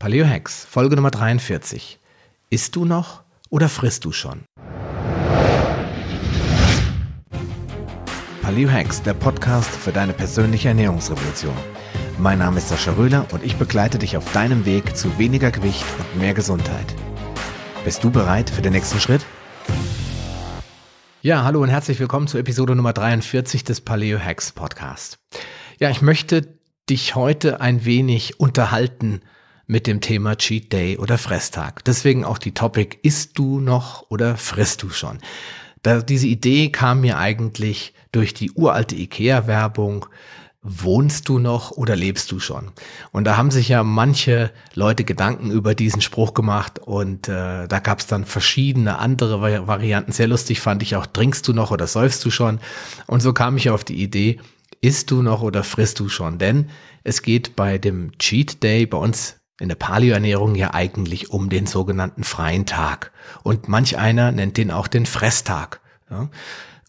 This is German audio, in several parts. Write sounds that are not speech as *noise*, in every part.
Paleo Hacks, Folge Nummer 43. Isst du noch oder frisst du schon? Paleo Hacks, der Podcast für deine persönliche Ernährungsrevolution. Mein Name ist Sascha Röhler und ich begleite dich auf deinem Weg zu weniger Gewicht und mehr Gesundheit. Bist du bereit für den nächsten Schritt? Ja, hallo und herzlich willkommen zur Episode Nummer 43 des Paleo Hacks Podcast. Ja, ich möchte dich heute ein wenig unterhalten mit dem Thema Cheat Day oder Fresstag. Deswegen auch die Topic, isst du noch oder frisst du schon? Da, diese Idee kam mir eigentlich durch die uralte IKEA-Werbung, wohnst du noch oder lebst du schon? Und da haben sich ja manche Leute Gedanken über diesen Spruch gemacht und äh, da gab es dann verschiedene andere Varianten. Sehr lustig fand ich auch, trinkst du noch oder säufst du schon? Und so kam ich auf die Idee, isst du noch oder frisst du schon? Denn es geht bei dem Cheat Day bei uns in der Paleoernährung ja eigentlich um den sogenannten freien Tag. Und manch einer nennt den auch den Fresstag. Ja.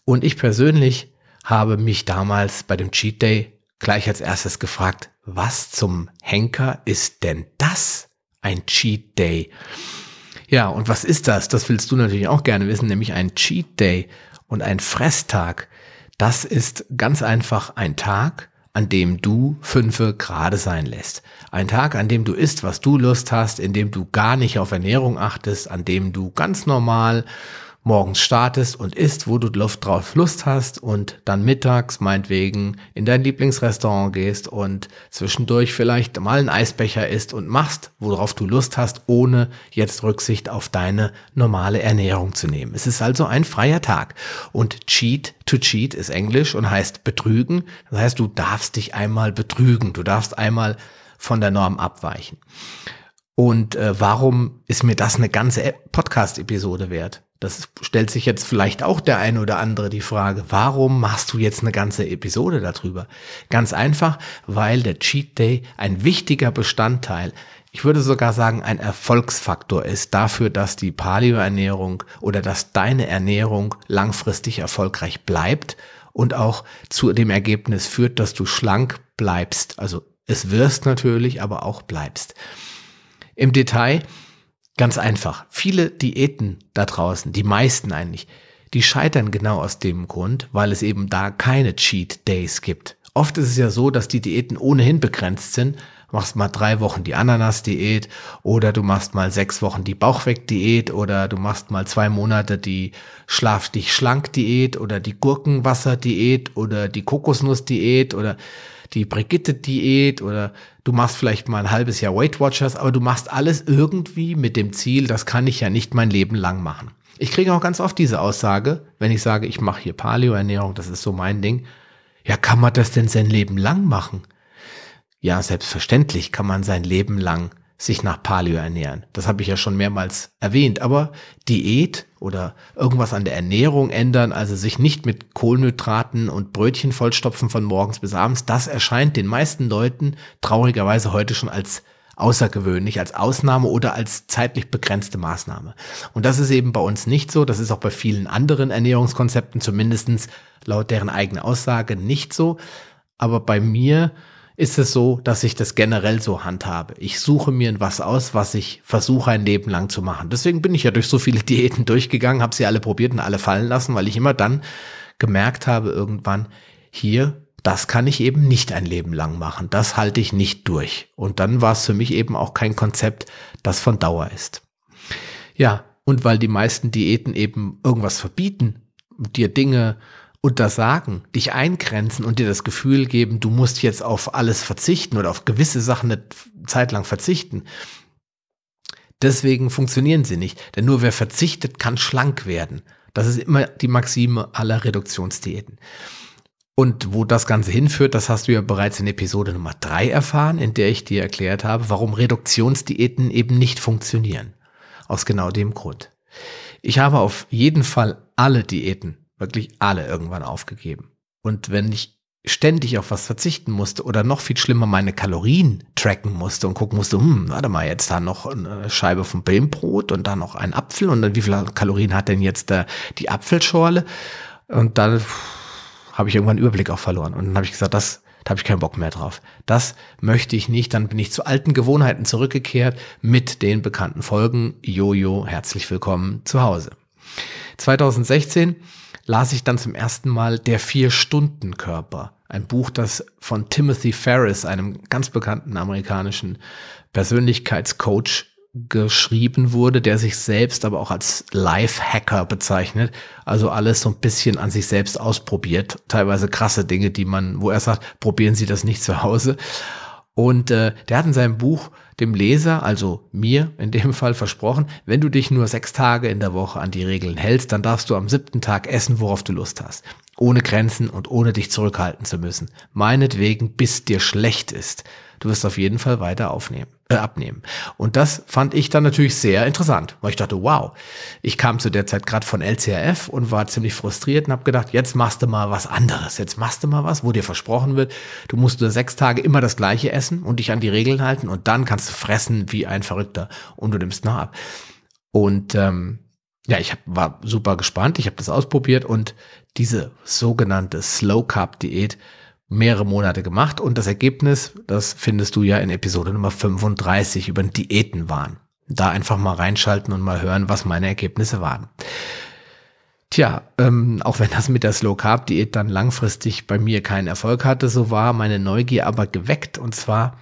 Und ich persönlich habe mich damals bei dem Cheat Day gleich als erstes gefragt, was zum Henker ist denn das? Ein Cheat Day. Ja, und was ist das? Das willst du natürlich auch gerne wissen, nämlich ein Cheat Day und ein Fresstag. Das ist ganz einfach ein Tag, an dem du fünfe gerade sein lässt. Ein Tag, an dem du isst, was du Lust hast, in dem du gar nicht auf Ernährung achtest, an dem du ganz normal morgens startest und isst, wo du Luft drauf Lust hast und dann mittags meinetwegen in dein Lieblingsrestaurant gehst und zwischendurch vielleicht mal einen Eisbecher isst und machst, worauf du Lust hast, ohne jetzt Rücksicht auf deine normale Ernährung zu nehmen. Es ist also ein freier Tag und Cheat to cheat ist Englisch und heißt betrügen. Das heißt, du darfst dich einmal betrügen, du darfst einmal von der Norm abweichen. Und äh, warum ist mir das eine ganze Podcast-Episode wert? Das stellt sich jetzt vielleicht auch der eine oder andere die Frage, warum machst du jetzt eine ganze Episode darüber? Ganz einfach, weil der Cheat Day ein wichtiger Bestandteil, ich würde sogar sagen, ein Erfolgsfaktor ist dafür, dass die Paleo-Ernährung oder dass deine Ernährung langfristig erfolgreich bleibt und auch zu dem Ergebnis führt, dass du schlank bleibst. Also es wirst natürlich, aber auch bleibst. Im Detail Ganz einfach. Viele Diäten da draußen, die meisten eigentlich, die scheitern genau aus dem Grund, weil es eben da keine Cheat Days gibt. Oft ist es ja so, dass die Diäten ohnehin begrenzt sind. Du machst mal drei Wochen die Ananas-Diät oder du machst mal sechs Wochen die Bauchweg-Diät oder du machst mal zwei Monate die Schlaf dich schlank Diät oder die Gurkenwasser-Diät oder die Kokosnuss-Diät oder die Brigitte-Diät oder du machst vielleicht mal ein halbes Jahr Weight Watchers, aber du machst alles irgendwie mit dem Ziel, das kann ich ja nicht mein Leben lang machen. Ich kriege auch ganz oft diese Aussage, wenn ich sage, ich mache hier Paleo-Ernährung, das ist so mein Ding. Ja, kann man das denn sein Leben lang machen? Ja, selbstverständlich kann man sein Leben lang sich nach Paleo ernähren. Das habe ich ja schon mehrmals erwähnt. Aber Diät oder irgendwas an der Ernährung ändern, also sich nicht mit Kohlenhydraten und Brötchen vollstopfen von morgens bis abends, das erscheint den meisten Leuten traurigerweise heute schon als außergewöhnlich, als Ausnahme oder als zeitlich begrenzte Maßnahme. Und das ist eben bei uns nicht so. Das ist auch bei vielen anderen Ernährungskonzepten, zumindestens laut deren eigene Aussage, nicht so. Aber bei mir ist es so, dass ich das generell so handhabe. Ich suche mir was aus, was ich versuche ein Leben lang zu machen. Deswegen bin ich ja durch so viele *laughs* Diäten durchgegangen, habe sie alle probiert und alle fallen lassen, weil ich immer dann gemerkt habe irgendwann, hier, das kann ich eben nicht ein Leben lang machen. Das halte ich nicht durch. Und dann war es für mich eben auch kein Konzept, das von Dauer ist. Ja, und weil die meisten Diäten eben irgendwas verbieten, dir Dinge untersagen, dich eingrenzen und dir das Gefühl geben, du musst jetzt auf alles verzichten oder auf gewisse Sachen eine Zeit lang verzichten. Deswegen funktionieren sie nicht. Denn nur wer verzichtet, kann schlank werden. Das ist immer die Maxime aller Reduktionsdiäten. Und wo das Ganze hinführt, das hast du ja bereits in Episode Nummer drei erfahren, in der ich dir erklärt habe, warum Reduktionsdiäten eben nicht funktionieren. Aus genau dem Grund. Ich habe auf jeden Fall alle Diäten wirklich alle irgendwann aufgegeben. Und wenn ich ständig auf was verzichten musste oder noch viel schlimmer meine Kalorien tracken musste und gucken musste, hm, warte mal, jetzt da noch eine Scheibe vom Billbrot und dann noch ein Apfel und dann wie viele Kalorien hat denn jetzt da die Apfelschorle? Und dann habe ich irgendwann Überblick auch verloren. Und dann habe ich gesagt, das Da habe ich keinen Bock mehr drauf. Das möchte ich nicht. Dann bin ich zu alten Gewohnheiten zurückgekehrt mit den bekannten Folgen. Jojo, herzlich willkommen zu Hause. 2016 las ich dann zum ersten Mal Der Vier-Stunden-Körper. Ein Buch, das von Timothy Ferris, einem ganz bekannten amerikanischen Persönlichkeitscoach, geschrieben wurde, der sich selbst aber auch als Life-Hacker bezeichnet. Also alles so ein bisschen an sich selbst ausprobiert. Teilweise krasse Dinge, die man, wo er sagt, probieren Sie das nicht zu Hause. Und äh, der hat in seinem Buch dem Leser, also mir in dem *laughs* Fall versprochen, wenn du dich nur sechs Tage in der Woche an die Regeln hältst, dann darfst du am siebten Tag essen, worauf du Lust hast. Ohne Grenzen und ohne dich zurückhalten zu müssen. Meinetwegen, bis dir schlecht ist. Du wirst auf jeden Fall weiter aufnehmen äh, abnehmen. Und das fand ich dann natürlich sehr interessant, weil ich dachte, wow, ich kam zu der Zeit gerade von LCRF und war ziemlich frustriert und habe gedacht, jetzt machst du mal was anderes, jetzt machst du mal was, wo dir versprochen wird, du musst nur sechs Tage immer das gleiche essen und dich an die Regeln halten und dann kannst du fressen wie ein Verrückter und du nimmst noch ab. Und ähm, ja, ich hab, war super gespannt, ich habe das ausprobiert und diese sogenannte Slow Carb Diät mehrere Monate gemacht und das Ergebnis, das findest du ja in Episode Nummer 35 über Diäten waren. Da einfach mal reinschalten und mal hören, was meine Ergebnisse waren. Tja, ähm, auch wenn das mit der Slow Carb Diät dann langfristig bei mir keinen Erfolg hatte, so war meine Neugier aber geweckt und zwar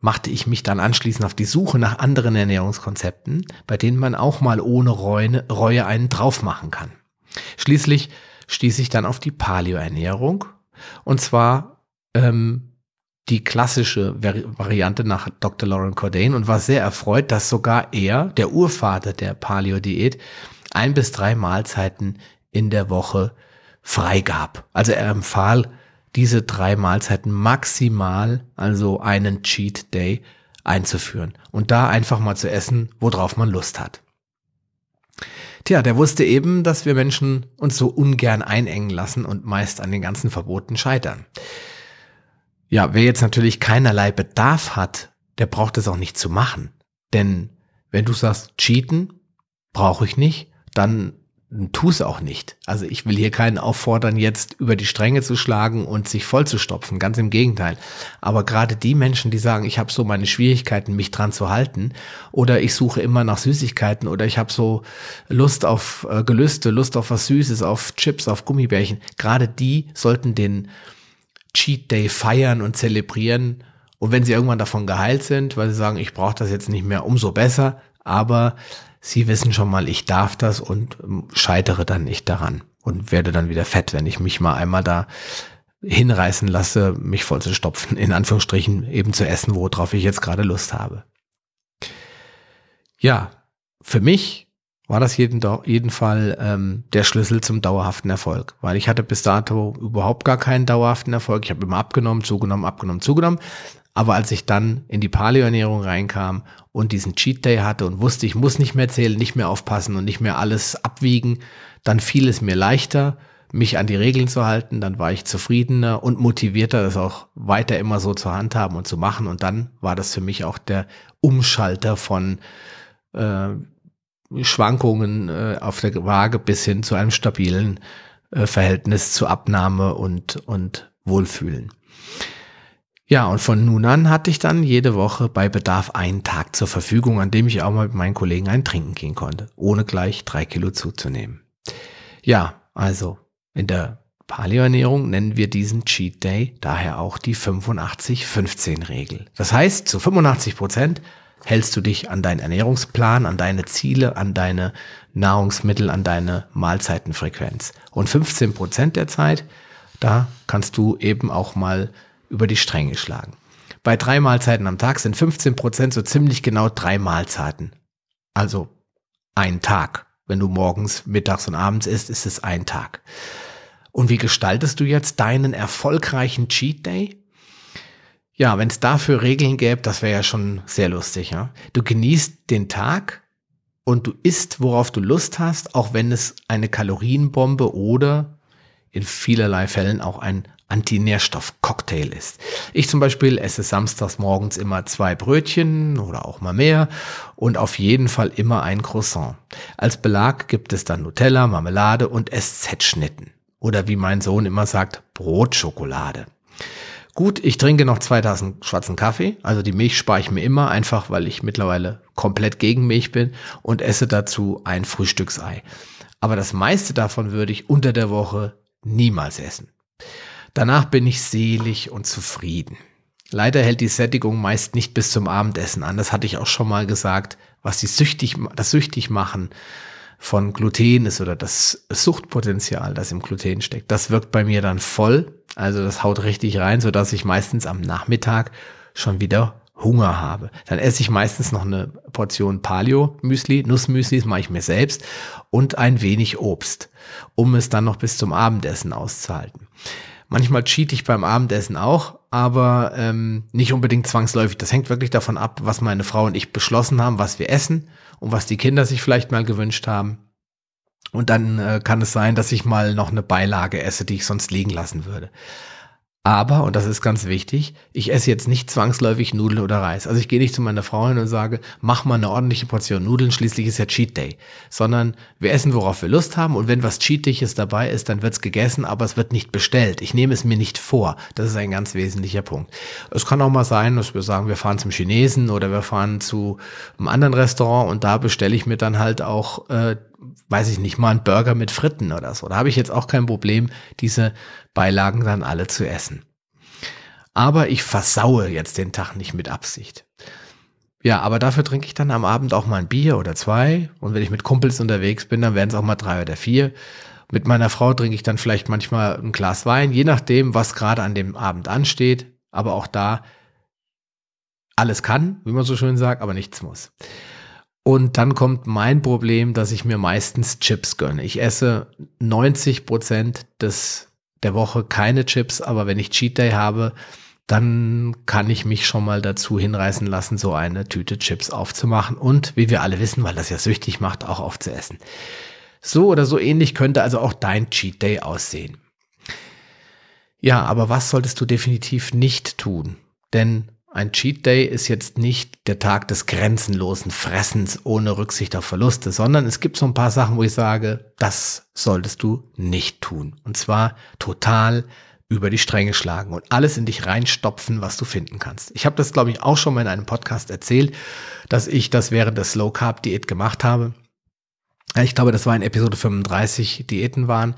machte ich mich dann anschließend auf die Suche nach anderen Ernährungskonzepten, bei denen man auch mal ohne Reue, Reue einen drauf machen kann. Schließlich stieß ich dann auf die Paleo-Ernährung und zwar ähm, die klassische Variante nach Dr. Lauren Cordain und war sehr erfreut, dass sogar er, der Urvater der Paleo-Diät, ein bis drei Mahlzeiten in der Woche freigab. Also er empfahl diese drei Mahlzeiten maximal, also einen Cheat Day einzuführen und da einfach mal zu essen, worauf man Lust hat. Tja, der wusste eben, dass wir Menschen uns so ungern einengen lassen und meist an den ganzen Verboten scheitern. Ja, wer jetzt natürlich keinerlei Bedarf hat, der braucht es auch nicht zu machen. Denn wenn du sagst, cheaten, brauche ich nicht, dann tu es auch nicht. Also ich will hier keinen auffordern, jetzt über die Stränge zu schlagen und sich vollzustopfen. Ganz im Gegenteil. Aber gerade die Menschen, die sagen, ich habe so meine Schwierigkeiten, mich dran zu halten, oder ich suche immer nach Süßigkeiten, oder ich habe so Lust auf äh, Gelüste, Lust auf was Süßes, auf Chips, auf Gummibärchen. Gerade die sollten den Cheat Day feiern und zelebrieren. Und wenn sie irgendwann davon geheilt sind, weil sie sagen, ich brauche das jetzt nicht mehr, umso besser. Aber Sie wissen schon mal, ich darf das und ähm, scheitere dann nicht daran und werde dann wieder fett, wenn ich mich mal einmal da hinreißen lasse, mich voll zu stopfen, in Anführungsstrichen eben zu essen, worauf ich jetzt gerade Lust habe. Ja, für mich war das jeden, jeden Fall ähm, der Schlüssel zum dauerhaften Erfolg, weil ich hatte bis dato überhaupt gar keinen dauerhaften Erfolg. Ich habe immer abgenommen, zugenommen, abgenommen, zugenommen. Aber als ich dann in die Paleo-Ernährung reinkam und diesen Cheat Day hatte und wusste, ich muss nicht mehr zählen, nicht mehr aufpassen und nicht mehr alles abwiegen, dann fiel es mir leichter, mich an die Regeln zu halten. Dann war ich zufriedener und motivierter, das auch weiter immer so zu handhaben und zu machen. Und dann war das für mich auch der Umschalter von äh, Schwankungen äh, auf der Waage bis hin zu einem stabilen äh, Verhältnis zu Abnahme und, und Wohlfühlen. Ja, und von nun an hatte ich dann jede Woche bei Bedarf einen Tag zur Verfügung, an dem ich auch mal mit meinen Kollegen ein Trinken gehen konnte, ohne gleich drei Kilo zuzunehmen. Ja, also in der Paleoernährung nennen wir diesen Cheat Day daher auch die 85-15-Regel. Das heißt, zu 85 Prozent hältst du dich an deinen Ernährungsplan, an deine Ziele, an deine Nahrungsmittel, an deine Mahlzeitenfrequenz. Und 15 Prozent der Zeit, da kannst du eben auch mal über die Stränge schlagen. Bei drei Mahlzeiten am Tag sind 15 Prozent so ziemlich genau drei Mahlzeiten. Also ein Tag. Wenn du morgens, mittags und abends isst, ist es ein Tag. Und wie gestaltest du jetzt deinen erfolgreichen Cheat Day? Ja, wenn es dafür Regeln gäbe, das wäre ja schon sehr lustig. Ja? Du genießt den Tag und du isst, worauf du Lust hast, auch wenn es eine Kalorienbombe oder in vielerlei Fällen auch ein Antinährstoff-Cocktail ist. Ich zum Beispiel esse samstags morgens immer zwei Brötchen oder auch mal mehr und auf jeden Fall immer ein Croissant. Als Belag gibt es dann Nutella, Marmelade und SZ-Schnitten. Oder wie mein Sohn immer sagt, Brotschokolade. Gut, ich trinke noch zwei Tassen schwarzen Kaffee. Also die Milch spare ich mir immer, einfach weil ich mittlerweile komplett gegen Milch bin und esse dazu ein Frühstücksei. Aber das meiste davon würde ich unter der Woche niemals essen. Danach bin ich selig und zufrieden. Leider hält die Sättigung meist nicht bis zum Abendessen an. Das hatte ich auch schon mal gesagt, was die süchtig, das süchtig machen von Gluten ist oder das Suchtpotenzial, das im Gluten steckt. Das wirkt bei mir dann voll. Also das haut richtig rein, so dass ich meistens am Nachmittag schon wieder Hunger habe. Dann esse ich meistens noch eine Portion Paleo-Müsli, Nussmüsli, das mache ich mir selbst, und ein wenig Obst, um es dann noch bis zum Abendessen auszuhalten. Manchmal cheat ich beim Abendessen auch, aber ähm, nicht unbedingt zwangsläufig. Das hängt wirklich davon ab, was meine Frau und ich beschlossen haben, was wir essen und was die Kinder sich vielleicht mal gewünscht haben. Und dann äh, kann es sein, dass ich mal noch eine Beilage esse, die ich sonst liegen lassen würde. Aber, und das ist ganz wichtig, ich esse jetzt nicht zwangsläufig Nudeln oder Reis. Also ich gehe nicht zu meiner Frau hin und sage, mach mal eine ordentliche Portion Nudeln, schließlich ist ja Cheat Day. Sondern wir essen, worauf wir Lust haben und wenn was Cheatiges dabei ist, dann wird's gegessen, aber es wird nicht bestellt. Ich nehme es mir nicht vor. Das ist ein ganz wesentlicher Punkt. Es kann auch mal sein, dass wir sagen, wir fahren zum Chinesen oder wir fahren zu einem anderen Restaurant und da bestelle ich mir dann halt auch äh, weiß ich nicht, mal einen Burger mit Fritten oder so. Da habe ich jetzt auch kein Problem, diese Beilagen dann alle zu essen. Aber ich versaue jetzt den Tag nicht mit Absicht. Ja, aber dafür trinke ich dann am Abend auch mal ein Bier oder zwei. Und wenn ich mit Kumpels unterwegs bin, dann werden es auch mal drei oder vier. Mit meiner Frau trinke ich dann vielleicht manchmal ein Glas Wein, je nachdem, was gerade an dem Abend ansteht. Aber auch da alles kann, wie man so schön sagt, aber nichts muss. Und dann kommt mein Problem, dass ich mir meistens Chips gönne. Ich esse 90 Prozent des, der Woche keine Chips, aber wenn ich Cheat Day habe, dann kann ich mich schon mal dazu hinreißen lassen, so eine Tüte Chips aufzumachen und, wie wir alle wissen, weil das ja süchtig macht, auch aufzuessen. So oder so ähnlich könnte also auch dein Cheat Day aussehen. Ja, aber was solltest du definitiv nicht tun? Denn ein Cheat Day ist jetzt nicht der Tag des grenzenlosen Fressens ohne Rücksicht auf Verluste, sondern es gibt so ein paar Sachen, wo ich sage, das solltest du nicht tun. Und zwar total über die Stränge schlagen und alles in dich reinstopfen, was du finden kannst. Ich habe das, glaube ich, auch schon mal in einem Podcast erzählt, dass ich das während der Slow Carb Diät gemacht habe. Ich glaube, das war in Episode 35 Diäten waren.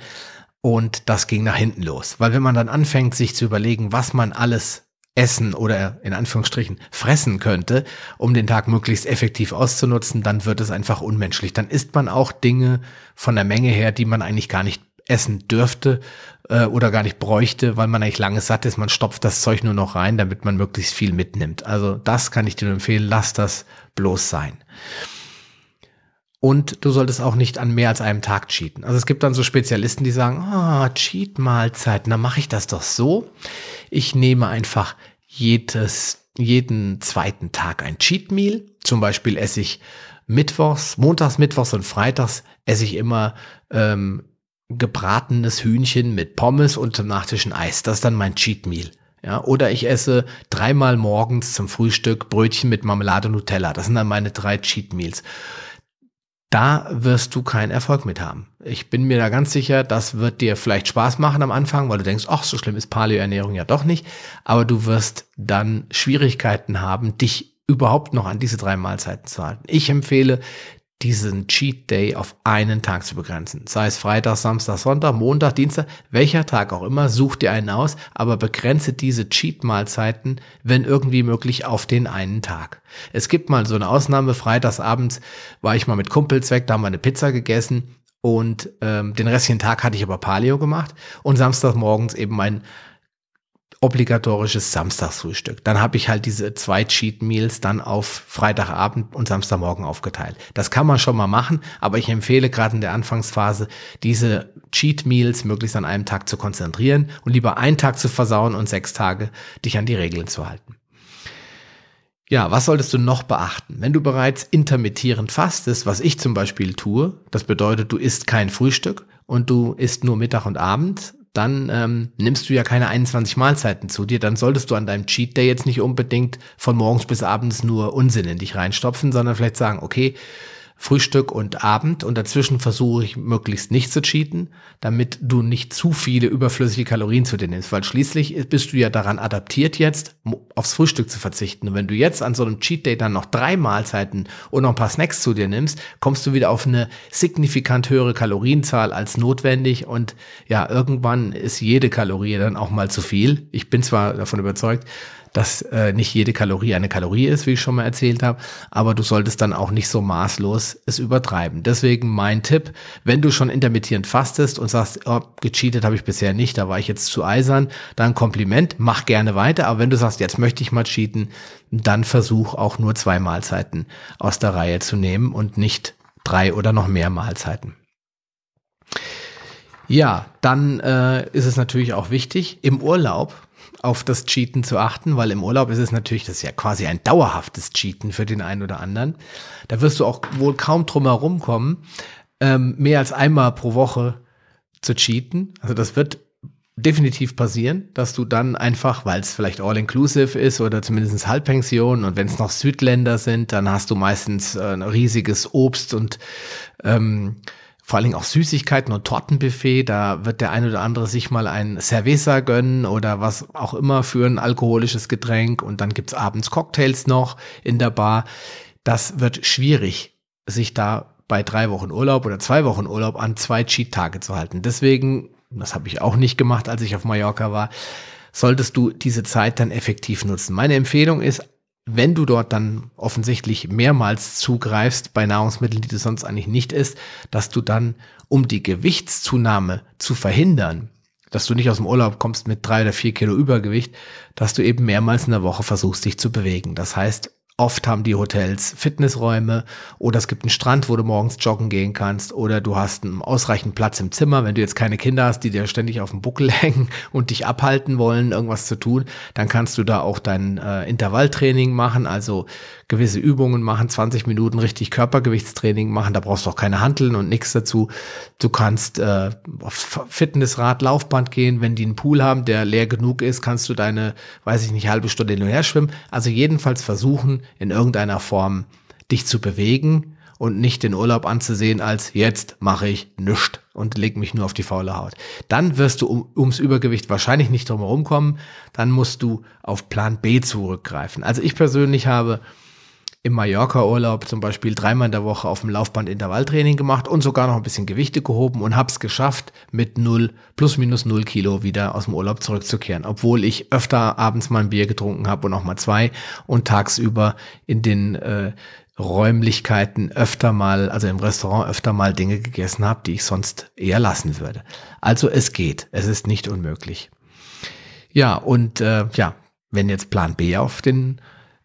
Und das ging nach hinten los. Weil wenn man dann anfängt, sich zu überlegen, was man alles essen oder in Anführungsstrichen fressen könnte, um den Tag möglichst effektiv auszunutzen, dann wird es einfach unmenschlich. Dann isst man auch Dinge von der Menge her, die man eigentlich gar nicht essen dürfte äh, oder gar nicht bräuchte, weil man eigentlich lange satt ist. Man stopft das Zeug nur noch rein, damit man möglichst viel mitnimmt. Also das kann ich dir nur empfehlen, lass das bloß sein. Und du solltest auch nicht an mehr als einem Tag cheaten. Also es gibt dann so Spezialisten, die sagen, ah, Cheat-Mahlzeiten, dann mache ich das doch so ich nehme einfach jedes, jeden zweiten Tag ein Cheat Meal. Zum Beispiel esse ich mittwochs, montags, mittwochs und freitags esse ich immer ähm, gebratenes Hühnchen mit Pommes und zum Nachtisch ein Eis. Das ist dann mein Cheat Meal. Ja, oder ich esse dreimal morgens zum Frühstück Brötchen mit Marmelade und Nutella. Das sind dann meine drei Cheat Meals da wirst du keinen Erfolg mit haben. Ich bin mir da ganz sicher, das wird dir vielleicht Spaß machen am Anfang, weil du denkst, ach, so schlimm ist Paleo-Ernährung ja doch nicht. Aber du wirst dann Schwierigkeiten haben, dich überhaupt noch an diese drei Mahlzeiten zu halten. Ich empfehle, diesen Cheat Day auf einen Tag zu begrenzen. Sei es Freitag, Samstag, Sonntag, Montag, Dienstag, welcher Tag auch immer, such dir einen aus, aber begrenze diese Cheat-Mahlzeiten, wenn irgendwie möglich, auf den einen Tag. Es gibt mal so eine Ausnahme, freitagsabends war ich mal mit Kumpels weg, da haben wir eine Pizza gegessen und ähm, den restlichen Tag hatte ich aber Paleo gemacht und samstagsmorgens eben mein obligatorisches Samstagsfrühstück. Dann habe ich halt diese zwei Cheat Meals dann auf Freitagabend und Samstagmorgen aufgeteilt. Das kann man schon mal machen, aber ich empfehle gerade in der Anfangsphase, diese Cheat Meals möglichst an einem Tag zu konzentrieren und lieber einen Tag zu versauen und sechs Tage dich an die Regeln zu halten. Ja, was solltest du noch beachten? Wenn du bereits intermittierend fastest, was ich zum Beispiel tue, das bedeutet, du isst kein Frühstück und du isst nur Mittag und Abend, dann ähm, nimmst du ja keine 21 Mahlzeiten zu dir, dann solltest du an deinem Cheat Day jetzt nicht unbedingt von morgens bis abends nur Unsinn in dich reinstopfen, sondern vielleicht sagen, okay, Frühstück und Abend und dazwischen versuche ich möglichst nicht zu cheaten, damit du nicht zu viele überflüssige Kalorien zu dir nimmst, weil schließlich bist du ja daran adaptiert jetzt, aufs Frühstück zu verzichten. Und wenn du jetzt an so einem Cheat Day dann noch drei Mahlzeiten und noch ein paar Snacks zu dir nimmst, kommst du wieder auf eine signifikant höhere Kalorienzahl als notwendig und ja, irgendwann ist jede Kalorie dann auch mal zu viel. Ich bin zwar davon überzeugt, dass äh, nicht jede Kalorie eine Kalorie ist, wie ich schon mal erzählt habe, aber du solltest dann auch nicht so maßlos es übertreiben. Deswegen mein Tipp, wenn du schon intermittierend fastest und sagst, oh, gecheatet habe ich bisher nicht, da war ich jetzt zu eisern, dann Kompliment, mach gerne weiter, aber wenn du sagst, jetzt möchte ich mal cheaten, dann versuch auch nur zwei Mahlzeiten aus der Reihe zu nehmen und nicht drei oder noch mehr Mahlzeiten. Ja, dann äh, ist es natürlich auch wichtig, im Urlaub auf das Cheaten zu achten, weil im Urlaub ist es natürlich, das ist ja quasi ein dauerhaftes Cheaten für den einen oder anderen. Da wirst du auch wohl kaum drum herum kommen, ähm, mehr als einmal pro Woche zu cheaten. Also das wird definitiv passieren, dass du dann einfach, weil es vielleicht all-inclusive ist oder zumindest Halbpension und wenn es noch Südländer sind, dann hast du meistens äh, ein riesiges Obst und ähm, vor allen Dingen auch Süßigkeiten und Tortenbuffet. Da wird der ein oder andere sich mal ein Cerveza gönnen oder was auch immer für ein alkoholisches Getränk. Und dann gibt's abends Cocktails noch in der Bar. Das wird schwierig, sich da bei drei Wochen Urlaub oder zwei Wochen Urlaub an zwei Cheat-Tage zu halten. Deswegen, das habe ich auch nicht gemacht, als ich auf Mallorca war, solltest du diese Zeit dann effektiv nutzen. Meine Empfehlung ist wenn du dort dann offensichtlich mehrmals zugreifst bei Nahrungsmitteln, die du sonst eigentlich nicht isst, dass du dann, um die Gewichtszunahme zu verhindern, dass du nicht aus dem Urlaub kommst mit drei oder vier Kilo Übergewicht, dass du eben mehrmals in der Woche versuchst, dich zu bewegen. Das heißt, Oft haben die Hotels Fitnessräume oder es gibt einen Strand, wo du morgens joggen gehen kannst oder du hast einen ausreichend Platz im Zimmer. Wenn du jetzt keine Kinder hast, die dir ständig auf dem Buckel *laughs* hängen und dich abhalten wollen, irgendwas zu tun, dann kannst du da auch dein äh, Intervalltraining machen, also gewisse Übungen machen, 20 Minuten richtig Körpergewichtstraining machen. Da brauchst du auch keine Handeln und nichts dazu. Du kannst äh, auf Fitnessrad, Laufband gehen. Wenn die einen Pool haben, der leer genug ist, kannst du deine, weiß ich nicht, halbe Stunde hin und her schwimmen. Also jedenfalls versuchen, in irgendeiner Form dich zu bewegen und nicht den Urlaub anzusehen als jetzt mache ich nichts und leg mich nur auf die faule Haut. Dann wirst du um, ums Übergewicht wahrscheinlich nicht drum herum kommen. Dann musst du auf Plan B zurückgreifen. Also ich persönlich habe im Mallorca-Urlaub zum Beispiel dreimal in der Woche auf dem Laufband Intervalltraining gemacht und sogar noch ein bisschen Gewichte gehoben und habe es geschafft, mit null, plus minus null Kilo wieder aus dem Urlaub zurückzukehren. Obwohl ich öfter abends mal ein Bier getrunken habe und auch mal zwei und tagsüber in den äh, Räumlichkeiten öfter mal, also im Restaurant öfter mal Dinge gegessen habe, die ich sonst eher lassen würde. Also es geht, es ist nicht unmöglich. Ja, und äh, ja, wenn jetzt Plan B auf den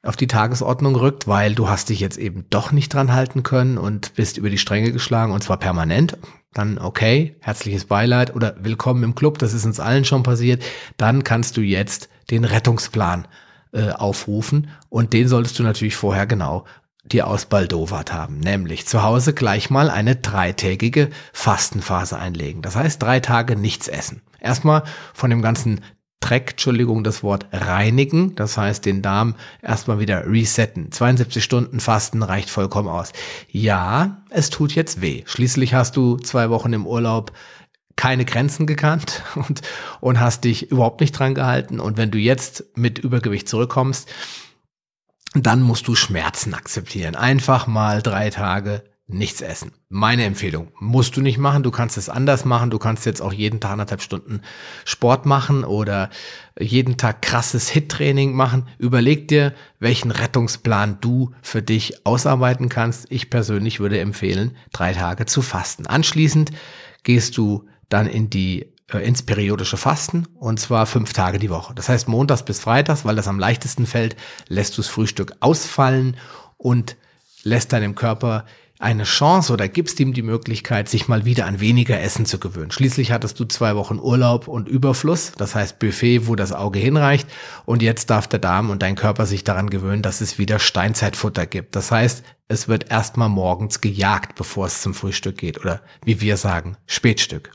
auf die Tagesordnung rückt, weil du hast dich jetzt eben doch nicht dran halten können und bist über die Stränge geschlagen und zwar permanent, dann okay, herzliches Beileid oder willkommen im Club, das ist uns allen schon passiert, dann kannst du jetzt den Rettungsplan äh, aufrufen und den solltest du natürlich vorher genau dir ausbaldowert haben, nämlich zu Hause gleich mal eine dreitägige Fastenphase einlegen. Das heißt, drei Tage nichts essen. Erstmal von dem ganzen Dreck, Entschuldigung, das Wort reinigen. Das heißt, den Darm erstmal wieder resetten. 72 Stunden Fasten reicht vollkommen aus. Ja, es tut jetzt weh. Schließlich hast du zwei Wochen im Urlaub keine Grenzen gekannt *laughs* und, und hast dich überhaupt nicht dran gehalten. Und wenn du jetzt mit Übergewicht zurückkommst, dann musst du Schmerzen akzeptieren. Einfach mal drei Tage nichts essen. Meine Empfehlung. Musst du nicht machen. Du kannst es anders machen. Du kannst jetzt auch jeden Tag anderthalb Stunden Sport machen oder jeden Tag krasses Hit-Training machen. Überleg dir, welchen Rettungsplan du für dich ausarbeiten kannst. Ich persönlich würde empfehlen, drei Tage zu fasten. Anschließend gehst du dann in die äh, ins periodische Fasten und zwar fünf Tage die Woche. Das heißt montags bis freitags, weil das am leichtesten fällt, lässt du das Frühstück ausfallen und lässt deinem Körper eine Chance oder gibst ihm die Möglichkeit, sich mal wieder an weniger Essen zu gewöhnen. Schließlich hattest du zwei Wochen Urlaub und Überfluss, das heißt Buffet, wo das Auge hinreicht. Und jetzt darf der Darm und dein Körper sich daran gewöhnen, dass es wieder Steinzeitfutter gibt. Das heißt, es wird erstmal morgens gejagt, bevor es zum Frühstück geht oder wie wir sagen, Spätstück.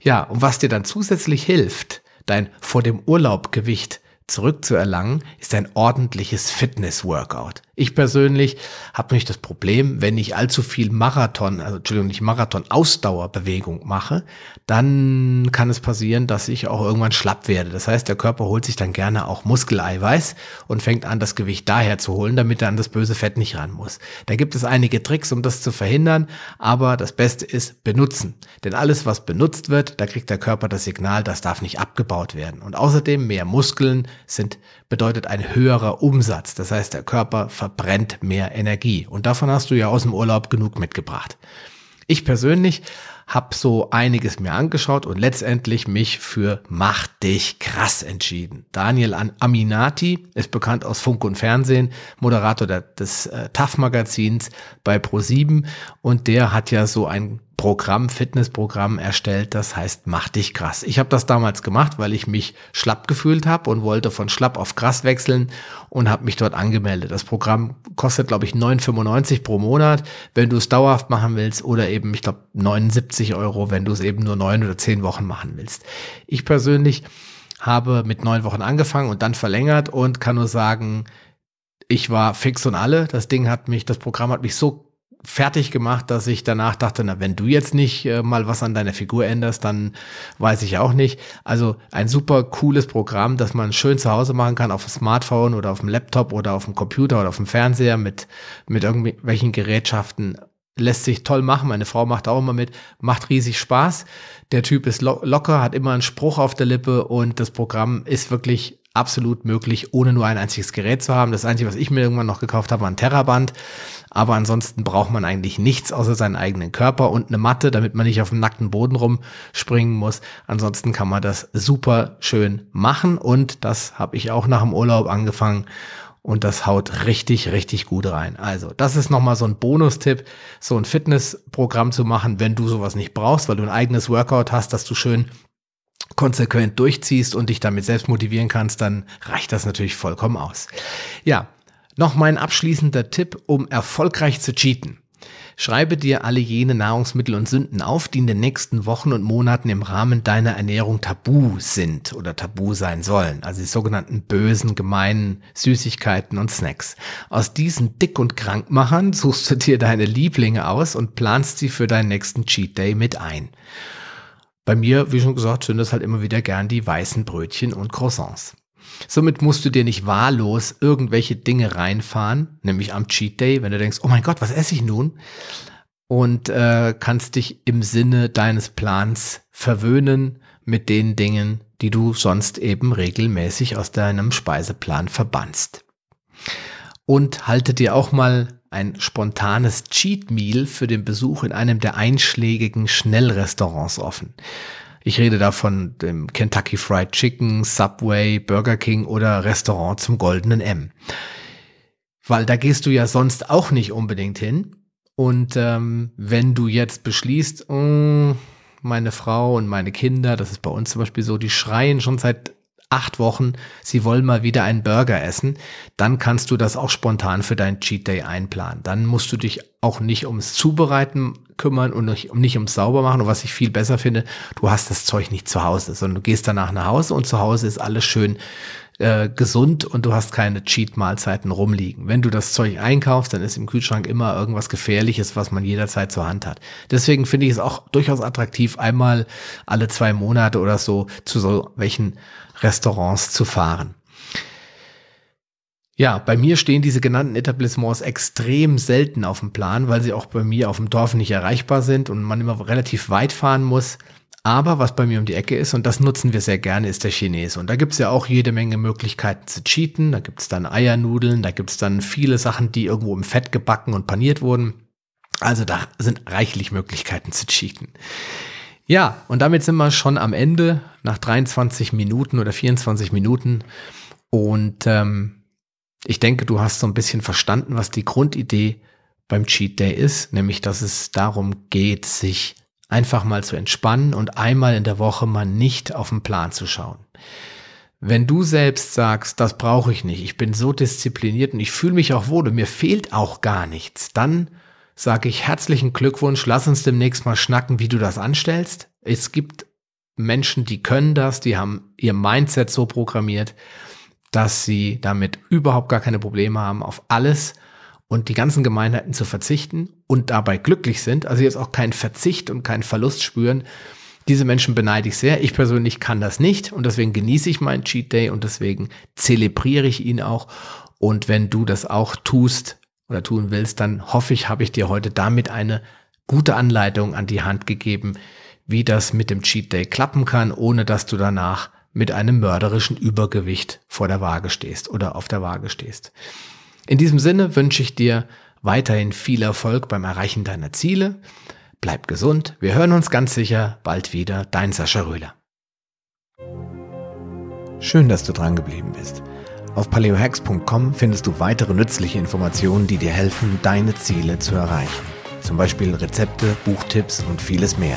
Ja, und was dir dann zusätzlich hilft, dein vor dem Urlaub Gewicht zurückzuerlangen, ist ein ordentliches Fitness-Workout. Ich persönlich habe nicht das Problem, wenn ich allzu viel Marathon, also Entschuldigung, nicht Marathon, Ausdauerbewegung mache, dann kann es passieren, dass ich auch irgendwann schlapp werde. Das heißt, der Körper holt sich dann gerne auch Muskeleiweiß und fängt an, das Gewicht daher zu holen, damit er an das böse Fett nicht ran muss. Da gibt es einige Tricks, um das zu verhindern, aber das Beste ist benutzen. Denn alles, was benutzt wird, da kriegt der Körper das Signal, das darf nicht abgebaut werden. Und außerdem mehr Muskeln sind, bedeutet ein höherer Umsatz. Das heißt, der Körper verbrennt mehr Energie. Und davon hast du ja aus dem Urlaub genug mitgebracht. Ich persönlich habe so einiges mir angeschaut und letztendlich mich für Mach dich krass entschieden. Daniel Aminati ist bekannt aus Funk und Fernsehen, Moderator des äh, TAF-Magazins bei Pro7 und der hat ja so ein Programm, Fitnessprogramm erstellt, das heißt Mach dich krass. Ich habe das damals gemacht, weil ich mich schlapp gefühlt habe und wollte von schlapp auf krass wechseln und habe mich dort angemeldet. Das Programm kostet, glaube ich, 9,95 pro Monat, wenn du es dauerhaft machen willst oder eben, ich glaube, 79 Euro, wenn du es eben nur neun oder zehn Wochen machen willst. Ich persönlich habe mit neun Wochen angefangen und dann verlängert und kann nur sagen, ich war fix und alle. Das Ding hat mich, das Programm hat mich so fertig gemacht, dass ich danach dachte, na, wenn du jetzt nicht äh, mal was an deiner Figur änderst, dann weiß ich auch nicht. Also ein super cooles Programm, das man schön zu Hause machen kann, auf dem Smartphone oder auf dem Laptop oder auf dem Computer oder auf dem Fernseher mit, mit irgendwelchen Gerätschaften. Lässt sich toll machen. Meine Frau macht auch immer mit, macht riesig Spaß. Der Typ ist lo locker, hat immer einen Spruch auf der Lippe und das Programm ist wirklich absolut möglich, ohne nur ein einziges Gerät zu haben. Das Einzige, was ich mir irgendwann noch gekauft habe, war ein Terraband. Aber ansonsten braucht man eigentlich nichts außer seinen eigenen Körper und eine Matte, damit man nicht auf dem nackten Boden rumspringen muss. Ansonsten kann man das super schön machen und das habe ich auch nach dem Urlaub angefangen und das haut richtig, richtig gut rein. Also, das ist nochmal so ein Bonustipp, so ein Fitnessprogramm zu machen, wenn du sowas nicht brauchst, weil du ein eigenes Workout hast, dass du schön konsequent durchziehst und dich damit selbst motivieren kannst, dann reicht das natürlich vollkommen aus. Ja, noch mein abschließender Tipp, um erfolgreich zu cheaten. Schreibe dir alle jene Nahrungsmittel und Sünden auf, die in den nächsten Wochen und Monaten im Rahmen deiner Ernährung tabu sind oder tabu sein sollen. Also die sogenannten bösen, gemeinen Süßigkeiten und Snacks. Aus diesen Dick- und Krankmachern suchst du dir deine Lieblinge aus und planst sie für deinen nächsten Cheat Day mit ein. Bei mir, wie schon gesagt, sind das halt immer wieder gern die weißen Brötchen und Croissants. Somit musst du dir nicht wahllos irgendwelche Dinge reinfahren, nämlich am Cheat Day, wenn du denkst, oh mein Gott, was esse ich nun? Und äh, kannst dich im Sinne deines Plans verwöhnen mit den Dingen, die du sonst eben regelmäßig aus deinem Speiseplan verbannst. Und halte dir auch mal ein spontanes Cheat Meal für den Besuch in einem der einschlägigen Schnellrestaurants offen. Ich rede da von dem Kentucky Fried Chicken, Subway, Burger King oder Restaurant zum Goldenen M. Weil da gehst du ja sonst auch nicht unbedingt hin. Und ähm, wenn du jetzt beschließt, oh, meine Frau und meine Kinder, das ist bei uns zum Beispiel so, die schreien schon seit acht Wochen, sie wollen mal wieder einen Burger essen, dann kannst du das auch spontan für deinen Cheat Day einplanen. Dann musst du dich auch nicht ums Zubereiten kümmern und nicht, nicht ums Saubermachen. Und was ich viel besser finde, du hast das Zeug nicht zu Hause, sondern du gehst danach nach Hause und zu Hause ist alles schön äh, gesund und du hast keine Cheat-Mahlzeiten rumliegen. Wenn du das Zeug einkaufst, dann ist im Kühlschrank immer irgendwas Gefährliches, was man jederzeit zur Hand hat. Deswegen finde ich es auch durchaus attraktiv, einmal alle zwei Monate oder so zu so welchen Restaurants zu fahren. Ja, bei mir stehen diese genannten Etablissements extrem selten auf dem Plan, weil sie auch bei mir auf dem Dorf nicht erreichbar sind und man immer relativ weit fahren muss. Aber was bei mir um die Ecke ist, und das nutzen wir sehr gerne, ist der Chinese. Und da gibt's ja auch jede Menge Möglichkeiten zu cheaten. Da gibt's dann Eiernudeln, da gibt's dann viele Sachen, die irgendwo im Fett gebacken und paniert wurden. Also da sind reichlich Möglichkeiten zu cheaten. Ja, und damit sind wir schon am Ende, nach 23 Minuten oder 24 Minuten. Und ähm, ich denke, du hast so ein bisschen verstanden, was die Grundidee beim Cheat Day ist, nämlich dass es darum geht, sich einfach mal zu entspannen und einmal in der Woche mal nicht auf den Plan zu schauen. Wenn du selbst sagst, das brauche ich nicht, ich bin so diszipliniert und ich fühle mich auch wohl und mir fehlt auch gar nichts, dann sage ich herzlichen Glückwunsch, lass uns demnächst mal schnacken, wie du das anstellst. Es gibt Menschen, die können das, die haben ihr Mindset so programmiert, dass sie damit überhaupt gar keine Probleme haben, auf alles und die ganzen Gemeinheiten zu verzichten und dabei glücklich sind, also jetzt auch keinen Verzicht und keinen Verlust spüren, diese Menschen beneide ich sehr. Ich persönlich kann das nicht und deswegen genieße ich meinen Cheat Day und deswegen zelebriere ich ihn auch. Und wenn du das auch tust oder tun willst, dann hoffe ich, habe ich dir heute damit eine gute Anleitung an die Hand gegeben, wie das mit dem Cheat Day klappen kann, ohne dass du danach mit einem mörderischen Übergewicht vor der Waage stehst oder auf der Waage stehst. In diesem Sinne wünsche ich dir weiterhin viel Erfolg beim Erreichen deiner Ziele. Bleib gesund, wir hören uns ganz sicher bald wieder, dein Sascha Röhler. Schön, dass du dran geblieben bist. Auf paleohacks.com findest du weitere nützliche Informationen, die dir helfen, deine Ziele zu erreichen. Zum Beispiel Rezepte, Buchtipps und vieles mehr.